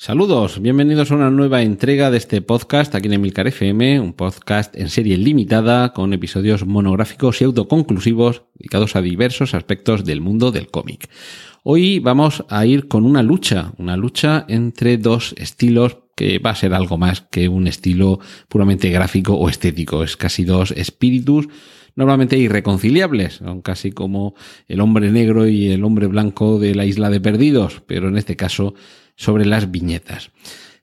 Saludos, bienvenidos a una nueva entrega de este podcast aquí en Emilcar FM, un podcast en serie limitada con episodios monográficos y autoconclusivos dedicados a diversos aspectos del mundo del cómic. Hoy vamos a ir con una lucha, una lucha entre dos estilos que va a ser algo más que un estilo puramente gráfico o estético. Es casi dos espíritus normalmente irreconciliables, son casi como el hombre negro y el hombre blanco de la isla de perdidos, pero en este caso sobre las viñetas.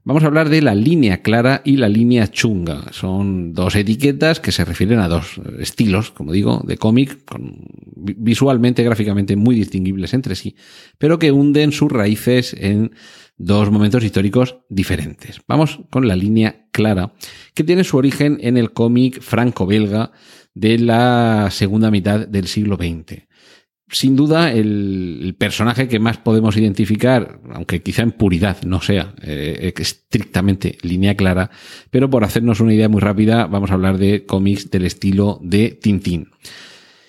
Vamos a hablar de la línea clara y la línea chunga. Son dos etiquetas que se refieren a dos estilos, como digo, de cómic, visualmente, gráficamente muy distinguibles entre sí, pero que hunden sus raíces en dos momentos históricos diferentes. Vamos con la línea clara, que tiene su origen en el cómic franco-belga de la segunda mitad del siglo XX sin duda el, personaje que más podemos identificar, aunque quizá en puridad no sea eh, estrictamente línea clara, pero por hacernos una idea muy rápida vamos a hablar de cómics del estilo de Tintín.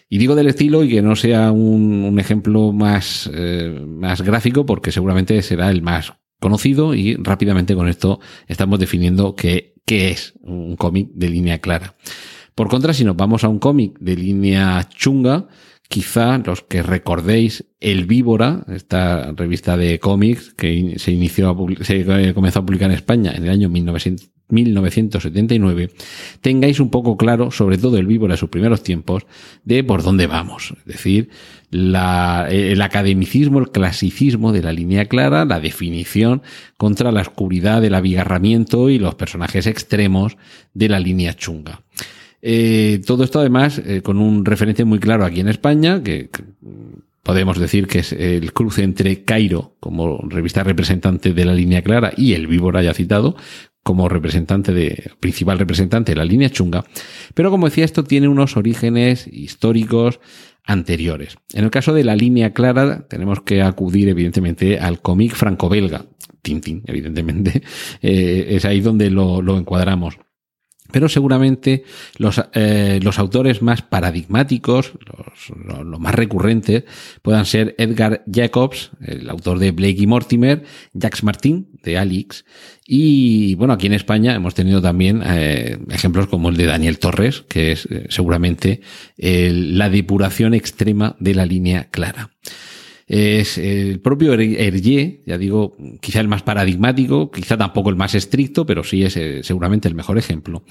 Y digo del estilo y que no sea un, ejemplo más, eh, más gráfico porque seguramente será el más conocido y rápidamente con esto estamos definiendo qué, qué es un cómic de línea clara. Por contra, si nos vamos a un cómic de línea chunga, Quizá los que recordéis El Víbora, esta revista de cómics que se inició a se eh, comenzó a publicar en España en el año 1979, tengáis un poco claro, sobre todo El Víbora en sus primeros tiempos, de por dónde vamos. Es decir, la, el academicismo, el clasicismo de la línea clara, la definición contra la oscuridad del abigarramiento y los personajes extremos de la línea chunga. Eh, todo esto además eh, con un referente muy claro aquí en España, que, podemos decir que es el cruce entre Cairo como revista representante de la línea clara y el Víbora ya citado como representante de, principal representante de la línea chunga. Pero como decía, esto tiene unos orígenes históricos anteriores. En el caso de la línea clara, tenemos que acudir evidentemente al cómic franco-belga, Tintín, evidentemente, eh, es ahí donde lo, lo encuadramos. Pero seguramente los, eh, los autores más paradigmáticos, los, los, más recurrentes, puedan ser Edgar Jacobs, el autor de Blake y Mortimer, Jacques Martin, de Alix, y bueno, aquí en España hemos tenido también eh, ejemplos como el de Daniel Torres, que es eh, seguramente la depuración extrema de la línea clara es el propio Hergé, ya digo, quizá el más paradigmático, quizá tampoco el más estricto, pero sí es eh, seguramente el mejor ejemplo.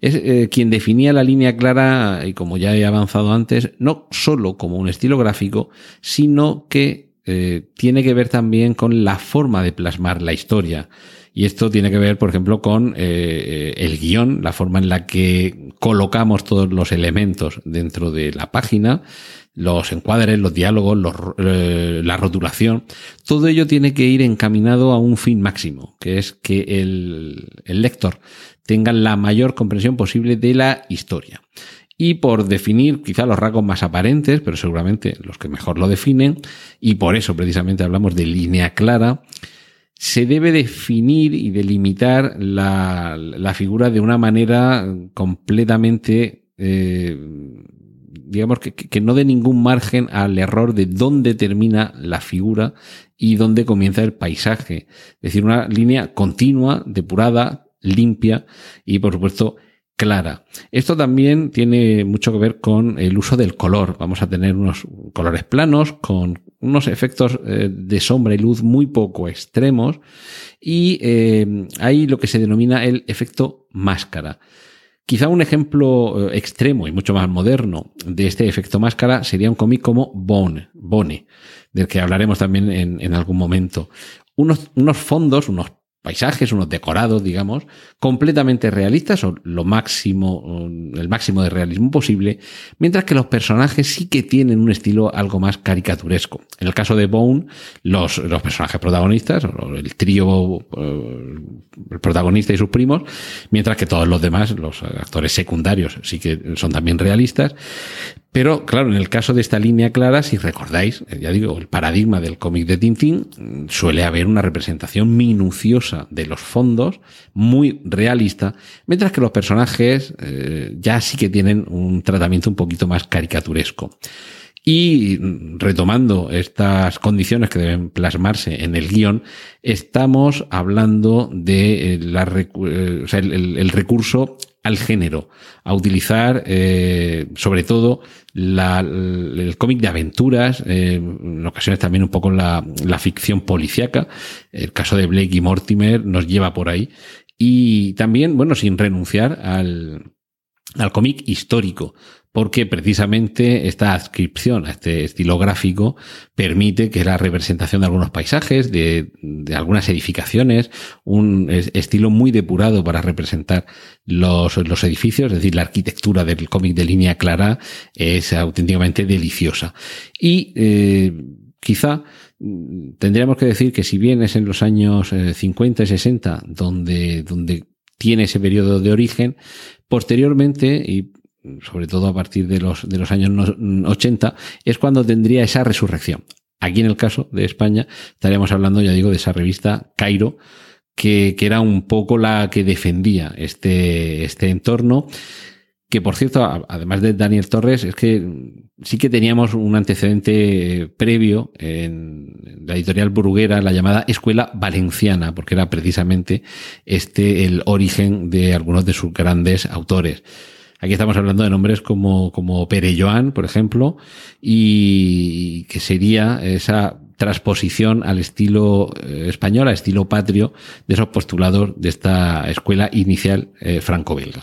Es eh, quien definía la línea clara, y como ya he avanzado antes, no solo como un estilo gráfico, sino que eh, tiene que ver también con la forma de plasmar la historia. Y esto tiene que ver, por ejemplo, con el guion, la forma en la que colocamos todos los elementos dentro de la página, los encuadres, los diálogos, eh, la rotulación, todo ello tiene que ir encaminado a un fin máximo, que es que el, lector tenga la mayor comprensión posible de la historia. Y por definir quizá los rasgos más aparentes, pero seguramente los que mejor lo definen, y por eso precisamente hablamos de línea clara, se debe definir y delimitar la, la figura de una manera completamente eh, digamos que, que, no dé ningún margen al error de dónde termina la figura y dónde comienza el paisaje. Es decir, una línea continua, depurada, limpia y por supuesto clara. Esto también tiene mucho que ver con el uso del color. Vamos a tener unos colores planos con unos efectos eh, de sombra y luz muy poco extremos y eh, hay lo que se denomina el efecto máscara. Quizá un ejemplo eh, extremo y mucho más moderno de este efecto máscara sería un cómic como Bone, Bone, del que hablaremos también en, en algún momento. Unos, unos fondos, unos paisajes, unos decorados, digamos, completamente realistas o lo máximo, el máximo de realismo posible, mientras que los personajes sí que tienen un estilo algo más caricaturesco. En el caso de Bone, los, los personajes protagonistas, el trío el protagonista y sus primos, mientras que todos los demás, los actores secundarios, sí que son también realistas, Pero, claro, en el caso de esta línea clara, si recordáis, ya digo, el paradigma del cómic de Tintín, suele haber una representación minuciosa de los fondos, muy realista, mientras que los personajes eh, ya sí que tienen un tratamiento un poquito más caricaturesco. Y mm, retomando estas condiciones que deben plasmarse en el guion, estamos hablando de eh, la, el recurso al género, a utilizar eh, sobre todo la, el cómic de aventuras, eh, en ocasiones también un poco la, la ficción policíaca. El caso de Blake y Mortimer nos lleva por ahí. Y también, bueno, sin renunciar al, al cómic histórico, porque precisamente esta adscripción a este estilo gráfico permite que la representación de algunos paisajes, de, de algunas edificaciones, un estilo muy depurado para representar los, los edificios, es decir, la arquitectura del cómic de línea clara es auténticamente deliciosa. Y eh, quizá mm, tendríamos que decir que si bien es en los años 50 eh, y 60 donde, donde tiene ese periodo de origen, posteriormente, y sobre todo a partir de los, de los años 80, es cuando tendría esa resurrección. Aquí en el caso de España estaríamos hablando, ya digo, de esa revista Cairo, que, que era un poco la que defendía este, este entorno que por cierto, además de Daniel Torres, es que sí que teníamos un antecedente previo en la editorial Bruguera, la llamada Escuela Valenciana, porque era precisamente este el origen de algunos de sus grandes autores. Aquí estamos hablando de nombres como, como Pere Joan, por ejemplo, y que sería esa transposición al estilo eh, español, al estilo patrio de esos postulados de esta escuela inicial eh, franco-belga.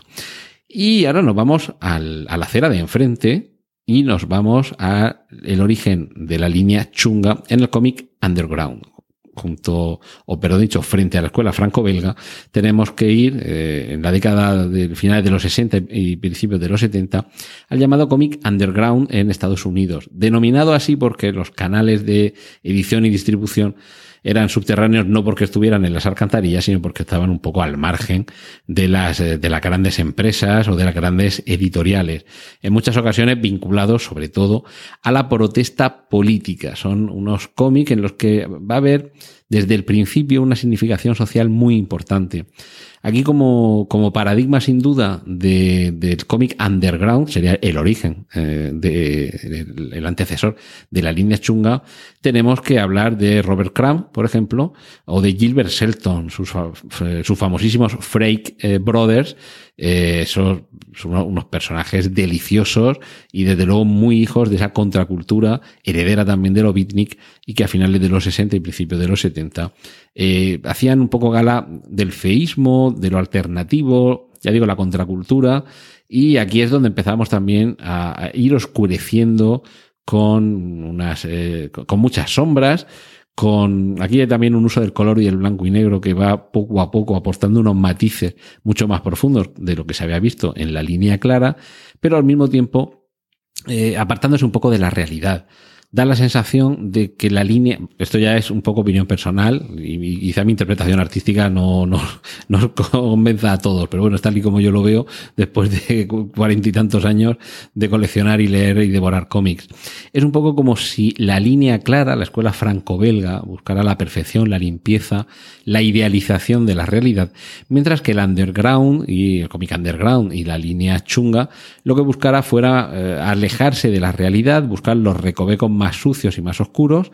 Y ahora nos vamos al, a la acera de enfrente y nos vamos al origen de la línea chunga en el cómic Underground, junto, o pero dicho, frente a la escuela franco-belga, tenemos que ir eh, en la década del final de los 60 y principios de los 70 al llamado cómic underground en Estados Unidos, denominado así porque los canales de edición y distribución eran subterráneos no porque estuvieran en las alcantarillas, sino porque estaban un poco al margen de las, eh, de las grandes empresas o de las grandes editoriales. En muchas ocasiones vinculados sobre todo a la protesta política. Son unos cómics en los que va a haber desde el principio una significación social muy importante. Aquí como, como paradigma sin duda de, del cómic underground, sería el origen, eh, de, el antecesor de la línea chunga, tenemos que hablar de Robert Crumb, por ejemplo, o de Gilbert Shelton, sus, sus famosísimos Frake eh, Brothers, eh, son, son, unos personajes deliciosos y desde luego muy hijos de esa contracultura heredera también de lo beatnik y que a finales de los 60 y principios de los 70 eh, hacían un poco gala del feísmo, de lo alternativo, ya digo, la contracultura y aquí es donde empezamos también a, ir oscureciendo con unas, eh, con muchas sombras, con aquí hay también un uso del color y el blanco y negro que va poco a poco aportando unos matices mucho más profundos de lo que se había visto en la línea clara, pero al mismo tiempo eh, apartándose un poco de la realidad da la sensación de que la línea, esto ya es un poco opinión personal y quizá mi interpretación artística no, no, no convenza a todos, pero bueno, es tal y como yo lo veo después de cuarenta y tantos años de coleccionar y leer y devorar cómics. Es un poco como si la línea clara, la escuela franco-belga, buscara la perfección, la limpieza, la idealización de la realidad, mientras que el underground y el cómic underground y la línea chunga lo que buscara fuera eh, alejarse de la realidad, buscar los recovecos más sucios y más oscuros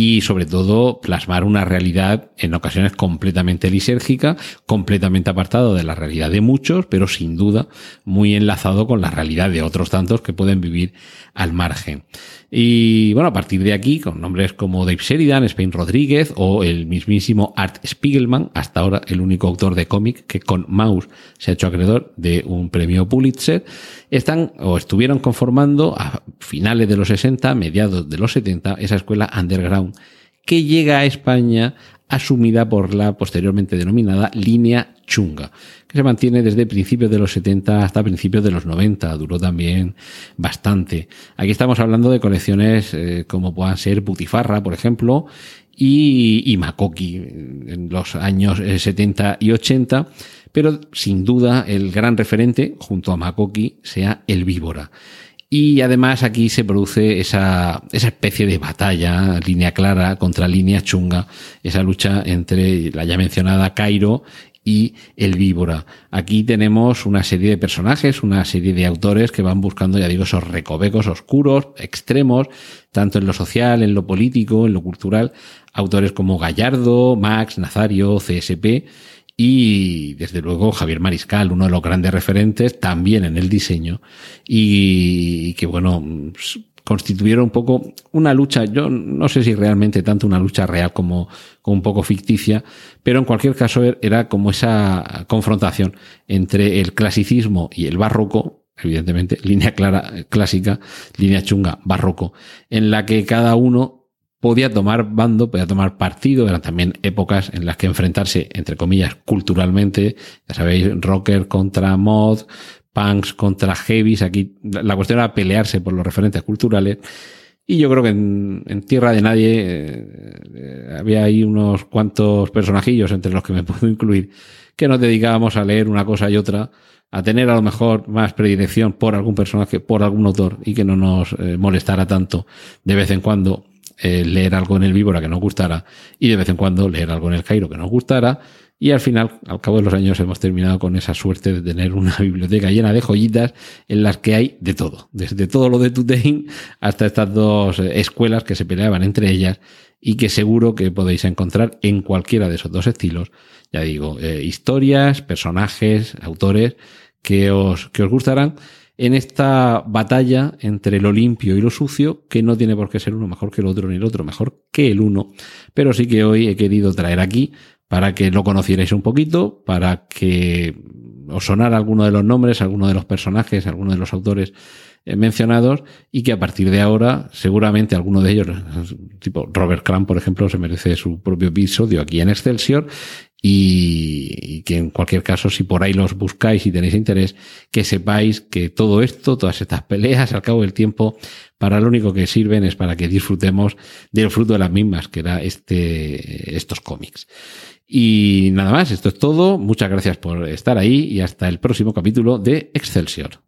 y sobre todo plasmar una realidad en ocasiones completamente lisérgica, completamente apartado de la realidad de muchos, pero sin duda muy enlazado con la realidad de otros tantos que pueden vivir al margen. Y bueno, a partir de aquí, con nombres como Dave Sheridan, Spain Rodríguez o el mismísimo Art Spiegelman, hasta ahora el único autor de cómic que con Mouse se ha hecho acreedor de un premio Pulitzer, están o estuvieron conformando a finales de los 60, mediados de los 70, esa escuela underground que llega a España asumida por la posteriormente denominada línea chunga, que se mantiene desde principios de los 70 hasta principios de los 90, duró también bastante. Aquí estamos hablando de colecciones eh, como puedan ser Butifarra, por ejemplo, y, y Makoki en los años 70 eh, y 80, pero sin duda el gran referente junto a Makoki sea el Víbora. Y además aquí se produce esa, esa especie de batalla, línea clara contra línea chunga, esa lucha entre la ya mencionada Cairo y el víbora. Aquí tenemos una serie de personajes, una serie de autores que van buscando, ya digo, esos recovecos oscuros, extremos, tanto en lo social, en lo político, en lo cultural. Autores como Gallardo, Max, Nazario, CSP y desde luego Javier Mariscal, uno de los grandes referentes también en el diseño. Y que bueno, constituyeron un poco una lucha, yo no sé si realmente tanto una lucha real como, como, un poco ficticia, pero en cualquier caso er, era como esa confrontación entre el clasicismo y el barroco, evidentemente, línea clara, clásica, línea chunga, barroco, en la que cada uno podía tomar bando, podía tomar partido, eran también épocas en las que enfrentarse, entre comillas, culturalmente, ya sabéis, rocker contra mod, punks contra heavies, aquí la cuestión era pelearse por los referentes culturales, y yo creo que en, Tierra de Nadie eh, había ahí unos cuantos personajillos entre los que me puedo incluir, que nos dedicábamos a leer una cosa y otra, a tener a lo mejor más predilección por algún personaje, por algún autor, y que no nos eh, molestara tanto de vez en cuando eh, leer algo en el Víbora que nos gustara y de vez en cuando leer algo en el Cairo que nos gustara. Y al final, al cabo de los años, hemos terminado con esa suerte de tener una biblioteca llena de joyitas en las que hay de todo, desde todo lo de Tutein hasta estas dos eh, escuelas que se peleaban entre ellas y que seguro que podéis encontrar en cualquiera de esos dos estilos. Ya digo, eh, historias, personajes, autores que os, que os gustarán en esta batalla entre lo limpio y lo sucio, que no tiene por qué ser uno mejor que el otro ni el otro mejor que el uno, pero sí que hoy he querido traer aquí para que lo conocierais un poquito, para que os sonara alguno de los nombres, alguno de los personajes, alguno de los autores eh, mencionados y que a partir de ahora seguramente alguno de ellos, tipo Robert Crumb, por ejemplo, se merece su propio episodio aquí en Excelsior y, que en cualquier caso, si por ahí los buscáis y tenéis interés, que sepáis que todo esto, todas estas peleas al cabo del tiempo, para lo único que sirven es para que disfrutemos del fruto de las mismas, que era este, estos cómics. Y nada más, esto es todo. Muchas gracias por estar ahí y hasta el próximo capítulo de Excelsior.